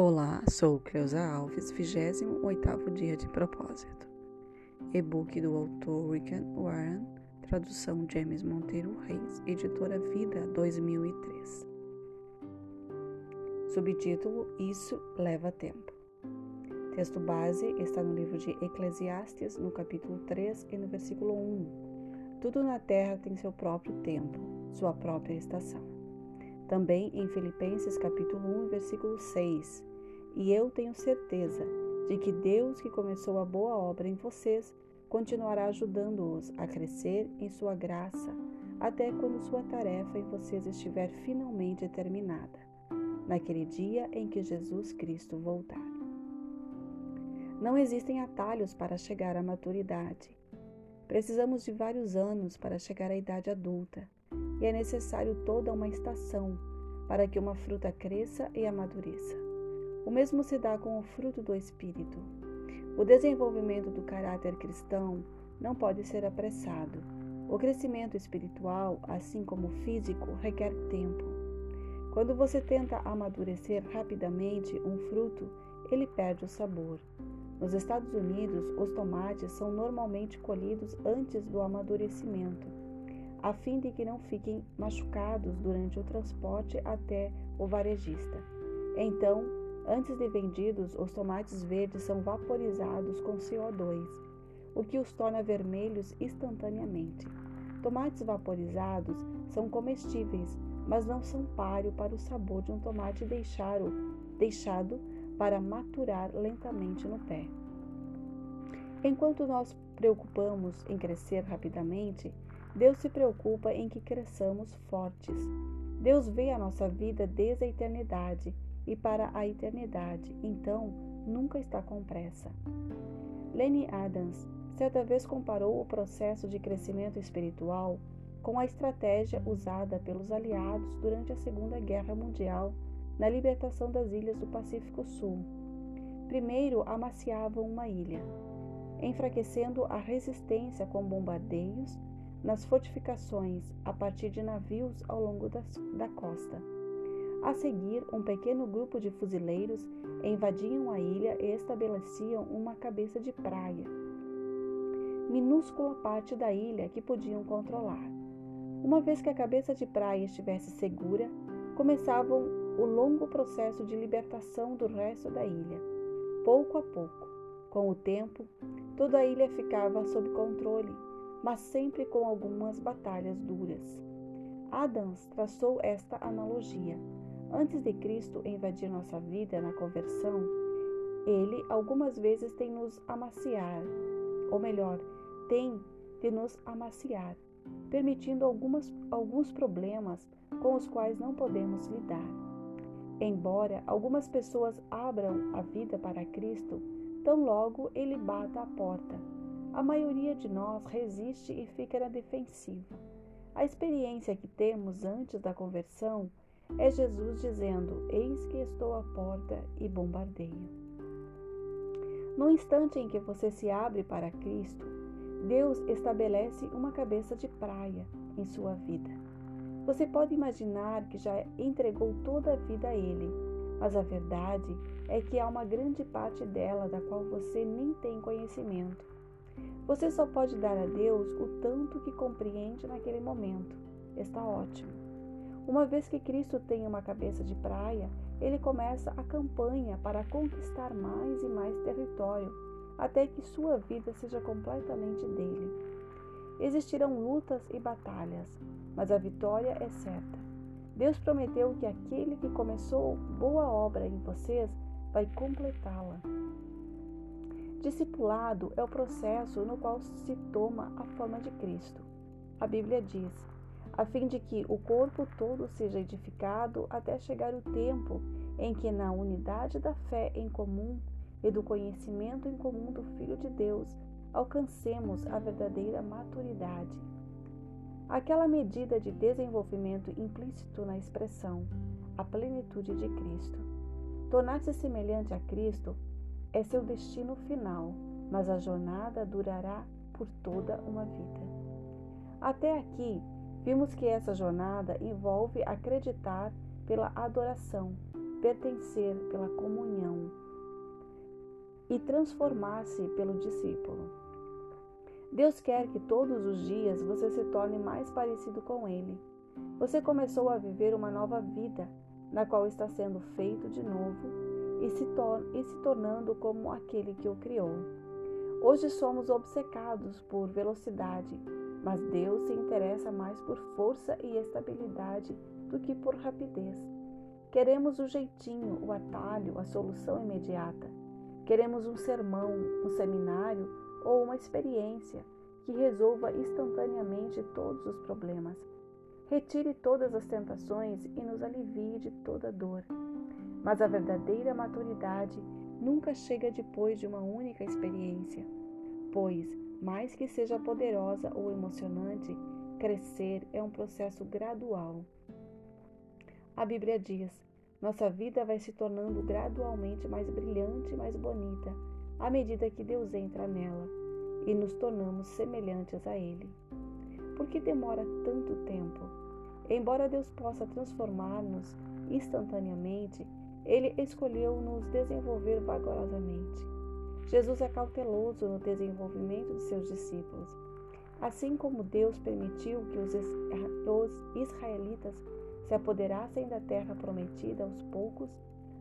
Olá, sou Cleusa Alves, 28º dia de propósito. E-book do autor Rick Warren, tradução James Monteiro Reis, editora Vida 2003. Subtítulo Isso leva tempo. Texto base está no livro de Eclesiastes, no capítulo 3 e no versículo 1. Tudo na terra tem seu próprio tempo, sua própria estação. Também em Filipenses capítulo 1, versículo 6. E eu tenho certeza de que Deus que começou a boa obra em vocês continuará ajudando-os a crescer em sua graça, até quando sua tarefa em vocês estiver finalmente terminada, naquele dia em que Jesus Cristo voltar. Não existem atalhos para chegar à maturidade. Precisamos de vários anos para chegar à idade adulta e é necessário toda uma estação para que uma fruta cresça e amadureça. O mesmo se dá com o fruto do Espírito. O desenvolvimento do caráter cristão não pode ser apressado. O crescimento espiritual, assim como físico, requer tempo. Quando você tenta amadurecer rapidamente um fruto, ele perde o sabor. Nos Estados Unidos, os tomates são normalmente colhidos antes do amadurecimento a fim de que não fiquem machucados durante o transporte até o varejista. Então, antes de vendidos, os tomates verdes são vaporizados com CO2, o que os torna vermelhos instantaneamente. Tomates vaporizados são comestíveis, mas não são páreo para o sabor de um tomate deixado, deixado para maturar lentamente no pé. Enquanto nós preocupamos em crescer rapidamente, Deus se preocupa em que cresçamos fortes. Deus vê a nossa vida desde a eternidade e para a eternidade, então nunca está com pressa. Lenny Adams certa vez comparou o processo de crescimento espiritual com a estratégia usada pelos aliados durante a Segunda Guerra Mundial na libertação das ilhas do Pacífico Sul. Primeiro amaciavam uma ilha, enfraquecendo a resistência com bombardeios nas fortificações a partir de navios ao longo das, da costa. A seguir, um pequeno grupo de fuzileiros invadiam a ilha e estabeleciam uma cabeça de praia, minúscula parte da ilha que podiam controlar. Uma vez que a cabeça de praia estivesse segura, começavam o longo processo de libertação do resto da ilha. Pouco a pouco, com o tempo, toda a ilha ficava sob controle mas sempre com algumas batalhas duras. Adams traçou esta analogia. Antes de Cristo invadir nossa vida na conversão, ele algumas vezes tem nos amaciar, ou melhor, tem de nos amaciar, permitindo algumas, alguns problemas com os quais não podemos lidar. Embora algumas pessoas abram a vida para Cristo, tão logo ele bata a porta a maioria de nós resiste e fica na defensiva. A experiência que temos antes da conversão é Jesus dizendo: Eis que estou à porta e bombardeio. No instante em que você se abre para Cristo, Deus estabelece uma cabeça de praia em sua vida. Você pode imaginar que já entregou toda a vida a Ele, mas a verdade é que há uma grande parte dela da qual você nem tem conhecimento. Você só pode dar a Deus o tanto que compreende naquele momento. Está ótimo. Uma vez que Cristo tem uma cabeça de praia, ele começa a campanha para conquistar mais e mais território, até que sua vida seja completamente dele. Existirão lutas e batalhas, mas a vitória é certa. Deus prometeu que aquele que começou boa obra em vocês vai completá-la. Discipulado é o processo no qual se toma a forma de Cristo. A Bíblia diz: a fim de que o corpo todo seja edificado até chegar o tempo em que, na unidade da fé em comum e do conhecimento em comum do Filho de Deus, alcancemos a verdadeira maturidade. Aquela medida de desenvolvimento implícito na expressão, a plenitude de Cristo. Tornar-se semelhante a Cristo é seu destino final, mas a jornada durará por toda uma vida. Até aqui, vimos que essa jornada envolve acreditar pela adoração, pertencer pela comunhão e transformar-se pelo discípulo. Deus quer que todos os dias você se torne mais parecido com Ele. Você começou a viver uma nova vida, na qual está sendo feito de novo e se, e se tornando como aquele que o criou. Hoje somos obcecados por velocidade, mas Deus se interessa mais por força e estabilidade do que por rapidez. Queremos o jeitinho, o atalho, a solução imediata. Queremos um sermão, um seminário ou uma experiência que resolva instantaneamente todos os problemas. Retire todas as tentações e nos alivie de toda dor. Mas a verdadeira maturidade nunca chega depois de uma única experiência, pois, mais que seja poderosa ou emocionante, crescer é um processo gradual. A Bíblia diz: nossa vida vai se tornando gradualmente mais brilhante e mais bonita à medida que Deus entra nela e nos tornamos semelhantes a Ele. Por que demora tanto tempo? Embora Deus possa transformar-nos instantaneamente, Ele escolheu nos desenvolver vagarosamente. Jesus é cauteloso no desenvolvimento de seus discípulos. Assim como Deus permitiu que os israelitas se apoderassem da terra prometida aos poucos,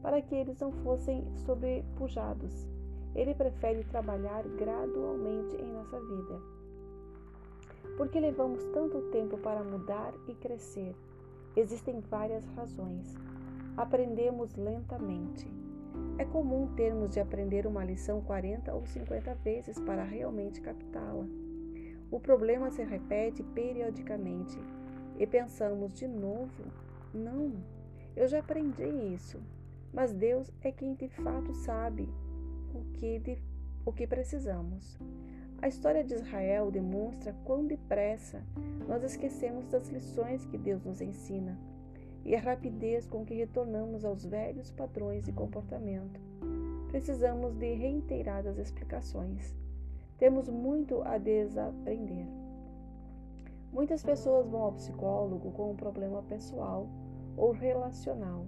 para que eles não fossem sobrepujados ele prefere trabalhar gradualmente em nossa vida. Por que levamos tanto tempo para mudar e crescer? Existem várias razões. Aprendemos lentamente. É comum termos de aprender uma lição 40 ou 50 vezes para realmente captá-la. O problema se repete periodicamente e pensamos de novo: não, eu já aprendi isso. Mas Deus é quem de fato sabe o que, de, o que precisamos. A história de Israel demonstra quão depressa nós esquecemos das lições que Deus nos ensina e a rapidez com que retornamos aos velhos padrões de comportamento. Precisamos de reiteradas explicações. Temos muito a desaprender. Muitas pessoas vão ao psicólogo com um problema pessoal ou relacional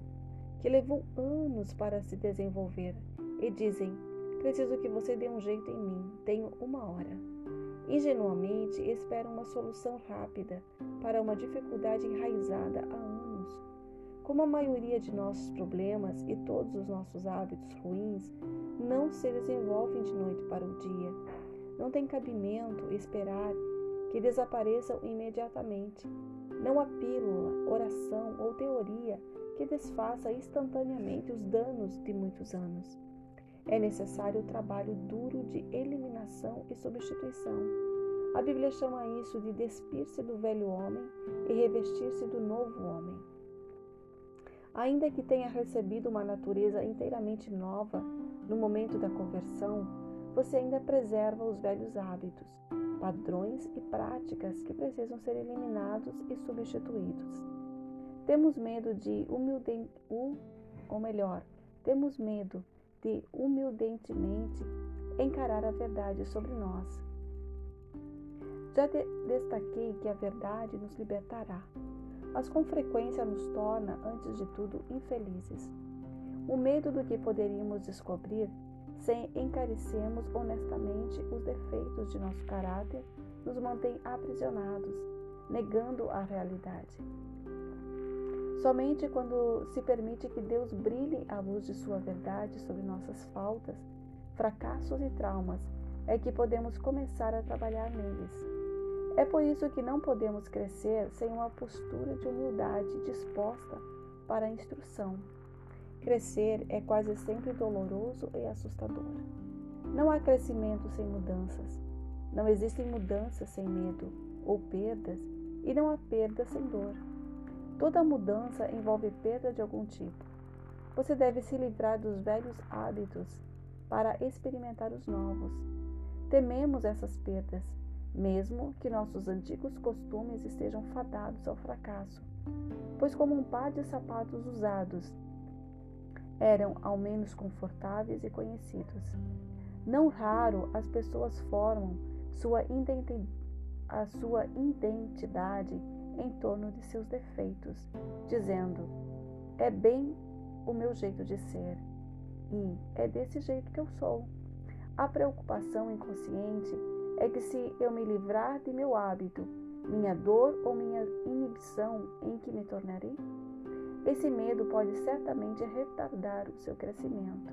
que levou anos para se desenvolver e dizem: Preciso que você dê um jeito em mim. Tenho uma hora. Ingenuamente esperam uma solução rápida para uma dificuldade enraizada há anos. Como a maioria de nossos problemas e todos os nossos hábitos ruins não se desenvolvem de noite para o dia, não tem cabimento esperar que desapareçam imediatamente. Não há pílula, oração ou teoria que desfaça instantaneamente os danos de muitos anos. É necessário o trabalho duro de eliminação e substituição. A Bíblia chama isso de despir-se do velho homem e revestir-se do novo homem. Ainda que tenha recebido uma natureza inteiramente nova no momento da conversão, você ainda preserva os velhos hábitos, padrões e práticas que precisam ser eliminados e substituídos. Temos medo de humilde, ou melhor, temos medo de humildentemente encarar a verdade sobre nós. Já de destaquei que a verdade nos libertará, mas com frequência nos torna, antes de tudo, infelizes. O medo do que poderíamos descobrir sem encarecermos honestamente os defeitos de nosso caráter nos mantém aprisionados, negando a realidade. Somente quando se permite que Deus brilhe a luz de Sua verdade sobre nossas faltas, fracassos e traumas é que podemos começar a trabalhar neles. É por isso que não podemos crescer sem uma postura de humildade disposta para a instrução. Crescer é quase sempre doloroso e assustador. Não há crescimento sem mudanças. Não existem mudanças sem medo ou perdas, e não há perda sem dor. Toda mudança envolve perda de algum tipo. Você deve se livrar dos velhos hábitos para experimentar os novos. Tememos essas perdas, mesmo que nossos antigos costumes estejam fadados ao fracasso, pois, como um par de sapatos usados, eram ao menos confortáveis e conhecidos. Não raro as pessoas formam sua a sua identidade em torno de seus defeitos, dizendo: é bem o meu jeito de ser. E é desse jeito que eu sou. A preocupação inconsciente é que se eu me livrar de meu hábito, minha dor ou minha inibição, em que me tornarei? Esse medo pode certamente retardar o seu crescimento.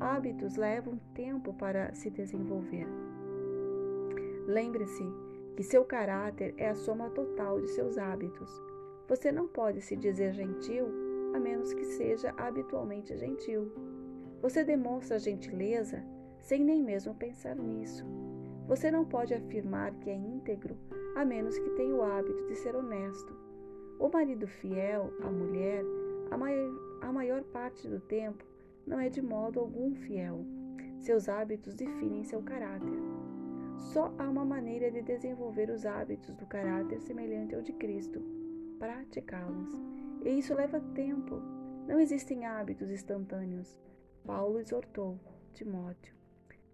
Hábitos levam tempo para se desenvolver. Lembre-se que seu caráter é a soma total de seus hábitos. Você não pode se dizer gentil a menos que seja habitualmente gentil. Você demonstra gentileza sem nem mesmo pensar nisso. Você não pode afirmar que é íntegro a menos que tenha o hábito de ser honesto. O marido fiel, a mulher, a maior, a maior parte do tempo, não é de modo algum fiel. Seus hábitos definem seu caráter. Só há uma maneira de desenvolver os hábitos do caráter semelhante ao de Cristo: praticá-los. E isso leva tempo. Não existem hábitos instantâneos. Paulo exortou Timóteo: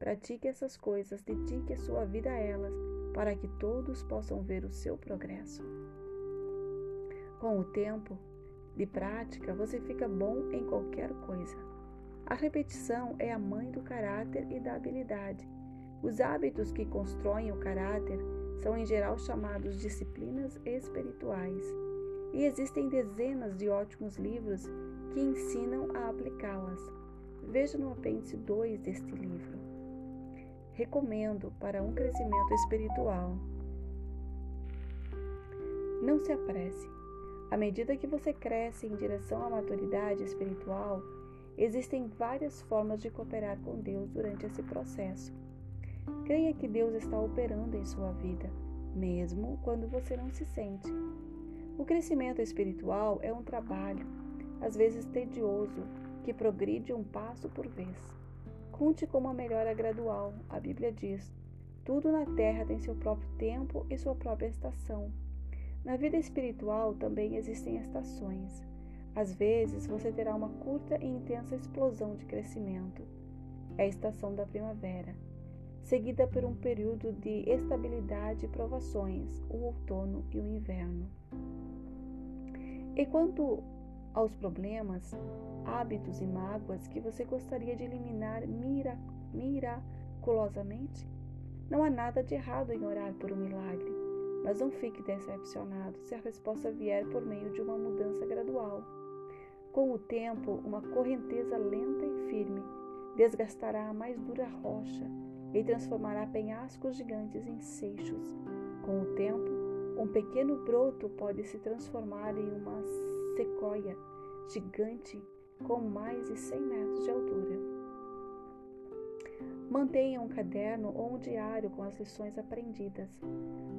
pratique essas coisas, dedique a sua vida a elas, para que todos possam ver o seu progresso. Com o tempo de prática, você fica bom em qualquer coisa. A repetição é a mãe do caráter e da habilidade. Os hábitos que constroem o caráter são em geral chamados disciplinas espirituais. E existem dezenas de ótimos livros que ensinam a aplicá-las. Veja no apêndice 2 deste livro. Recomendo para um crescimento espiritual. Não se apresse. À medida que você cresce em direção à maturidade espiritual, existem várias formas de cooperar com Deus durante esse processo. Creia que Deus está operando em sua vida, mesmo quando você não se sente. O crescimento espiritual é um trabalho, às vezes tedioso, que progride um passo por vez. Conte com uma melhora gradual. A Bíblia diz: tudo na terra tem seu próprio tempo e sua própria estação. Na vida espiritual também existem estações. Às vezes você terá uma curta e intensa explosão de crescimento. É a estação da primavera seguida por um período de estabilidade e provações, o outono e o inverno. E quanto aos problemas, hábitos e mágoas que você gostaria de eliminar mira, miraculosamente, não há nada de errado em orar por um milagre, mas não fique decepcionado se a resposta vier por meio de uma mudança gradual. Com o tempo, uma correnteza lenta e firme desgastará a mais dura rocha e transformará penhascos gigantes em seixos. Com o tempo, um pequeno broto pode se transformar em uma sequoia gigante com mais de 100 metros de altura. Mantenha um caderno ou um diário com as lições aprendidas.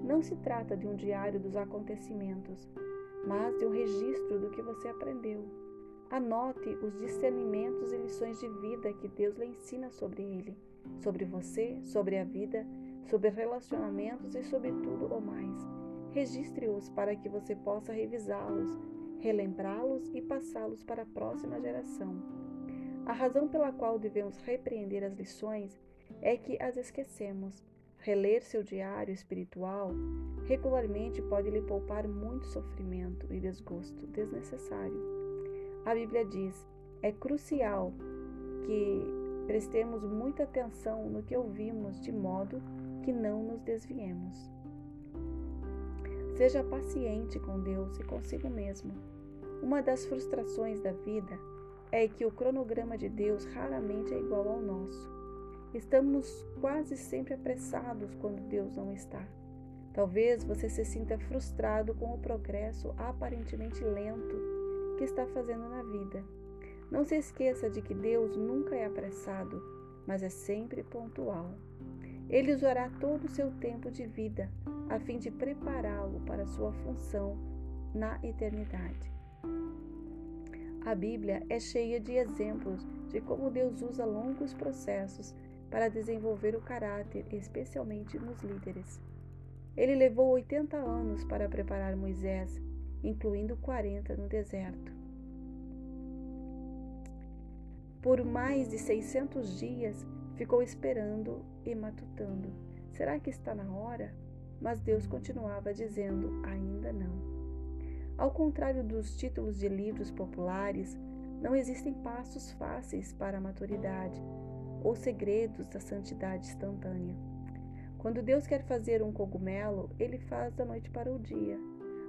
Não se trata de um diário dos acontecimentos, mas de um registro do que você aprendeu. Anote os discernimentos e lições de vida que Deus lhe ensina sobre ele sobre você, sobre a vida, sobre relacionamentos e sobre tudo o mais. Registre-os para que você possa revisá-los, relembrá-los e passá-los para a próxima geração. A razão pela qual devemos repreender as lições é que as esquecemos. Reler seu diário espiritual regularmente pode lhe poupar muito sofrimento e desgosto desnecessário. A Bíblia diz: é crucial que Prestemos muita atenção no que ouvimos, de modo que não nos desviemos. Seja paciente com Deus e consigo mesmo. Uma das frustrações da vida é que o cronograma de Deus raramente é igual ao nosso. Estamos quase sempre apressados quando Deus não está. Talvez você se sinta frustrado com o progresso aparentemente lento que está fazendo na vida. Não se esqueça de que Deus nunca é apressado, mas é sempre pontual. Ele usará todo o seu tempo de vida a fim de prepará-lo para sua função na eternidade. A Bíblia é cheia de exemplos de como Deus usa longos processos para desenvolver o caráter, especialmente nos líderes. Ele levou 80 anos para preparar Moisés, incluindo 40 no deserto. Por mais de 600 dias ficou esperando e matutando. Será que está na hora? Mas Deus continuava dizendo: ainda não. Ao contrário dos títulos de livros populares, Não existem passos fáceis para a maturidade ou segredos da santidade instantânea. Quando Deus quer fazer um cogumelo, ele faz da noite para o dia.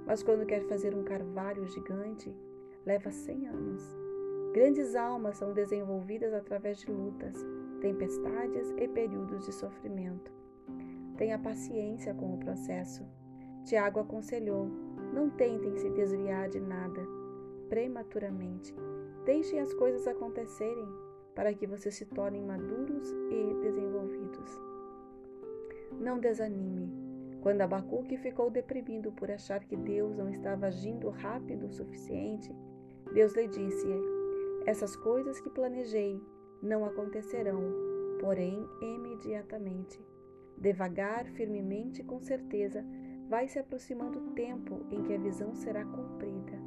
Mas quando quer fazer um carvalho gigante, leva cem anos. Grandes almas são desenvolvidas através de lutas, tempestades e períodos de sofrimento. Tenha paciência com o processo. Tiago aconselhou: não tentem se desviar de nada prematuramente. Deixem as coisas acontecerem para que vocês se tornem maduros e desenvolvidos. Não desanime. Quando Abacuque ficou deprimido por achar que Deus não estava agindo rápido o suficiente, Deus lhe disse: Essas coisas que planejei não acontecerão, porém imediatamente. Devagar, firmemente e com certeza, vai se aproximando o tempo em que a visão será cumprida.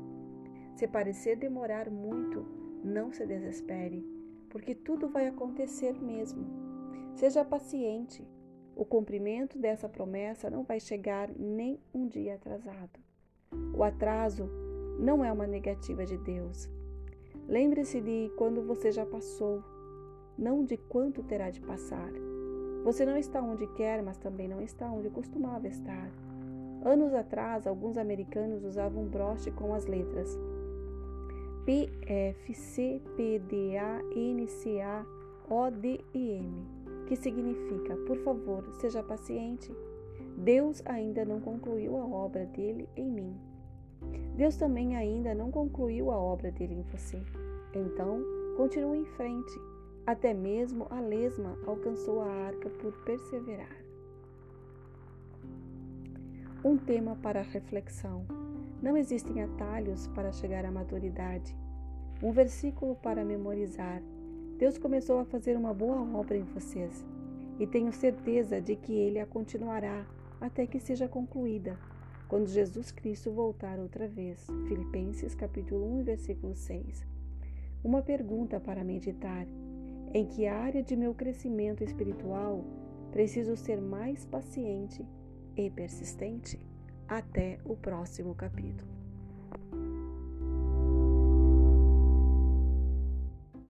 Se parecer demorar muito, não se desespere, porque tudo vai acontecer mesmo. Seja paciente, o cumprimento dessa promessa não vai chegar nem um dia atrasado. O atraso não é uma negativa de Deus. Lembre-se de quando você já passou, não de quanto terá de passar. Você não está onde quer, mas também não está onde costumava estar. Anos atrás, alguns americanos usavam broche com as letras P, F, C, P, D, A, N, C, A, O, D M que significa, por favor, seja paciente. Deus ainda não concluiu a obra dele em mim. Deus também ainda não concluiu a obra dele em você. Então, continue em frente. Até mesmo a lesma alcançou a arca por perseverar. Um tema para reflexão. Não existem atalhos para chegar à maturidade. Um versículo para memorizar Deus começou a fazer uma boa obra em vocês e tenho certeza de que Ele a continuará até que seja concluída, quando Jesus Cristo voltar outra vez. Filipenses capítulo 1, versículo 6. Uma pergunta para meditar. Em que área de meu crescimento espiritual preciso ser mais paciente e persistente? Até o próximo capítulo.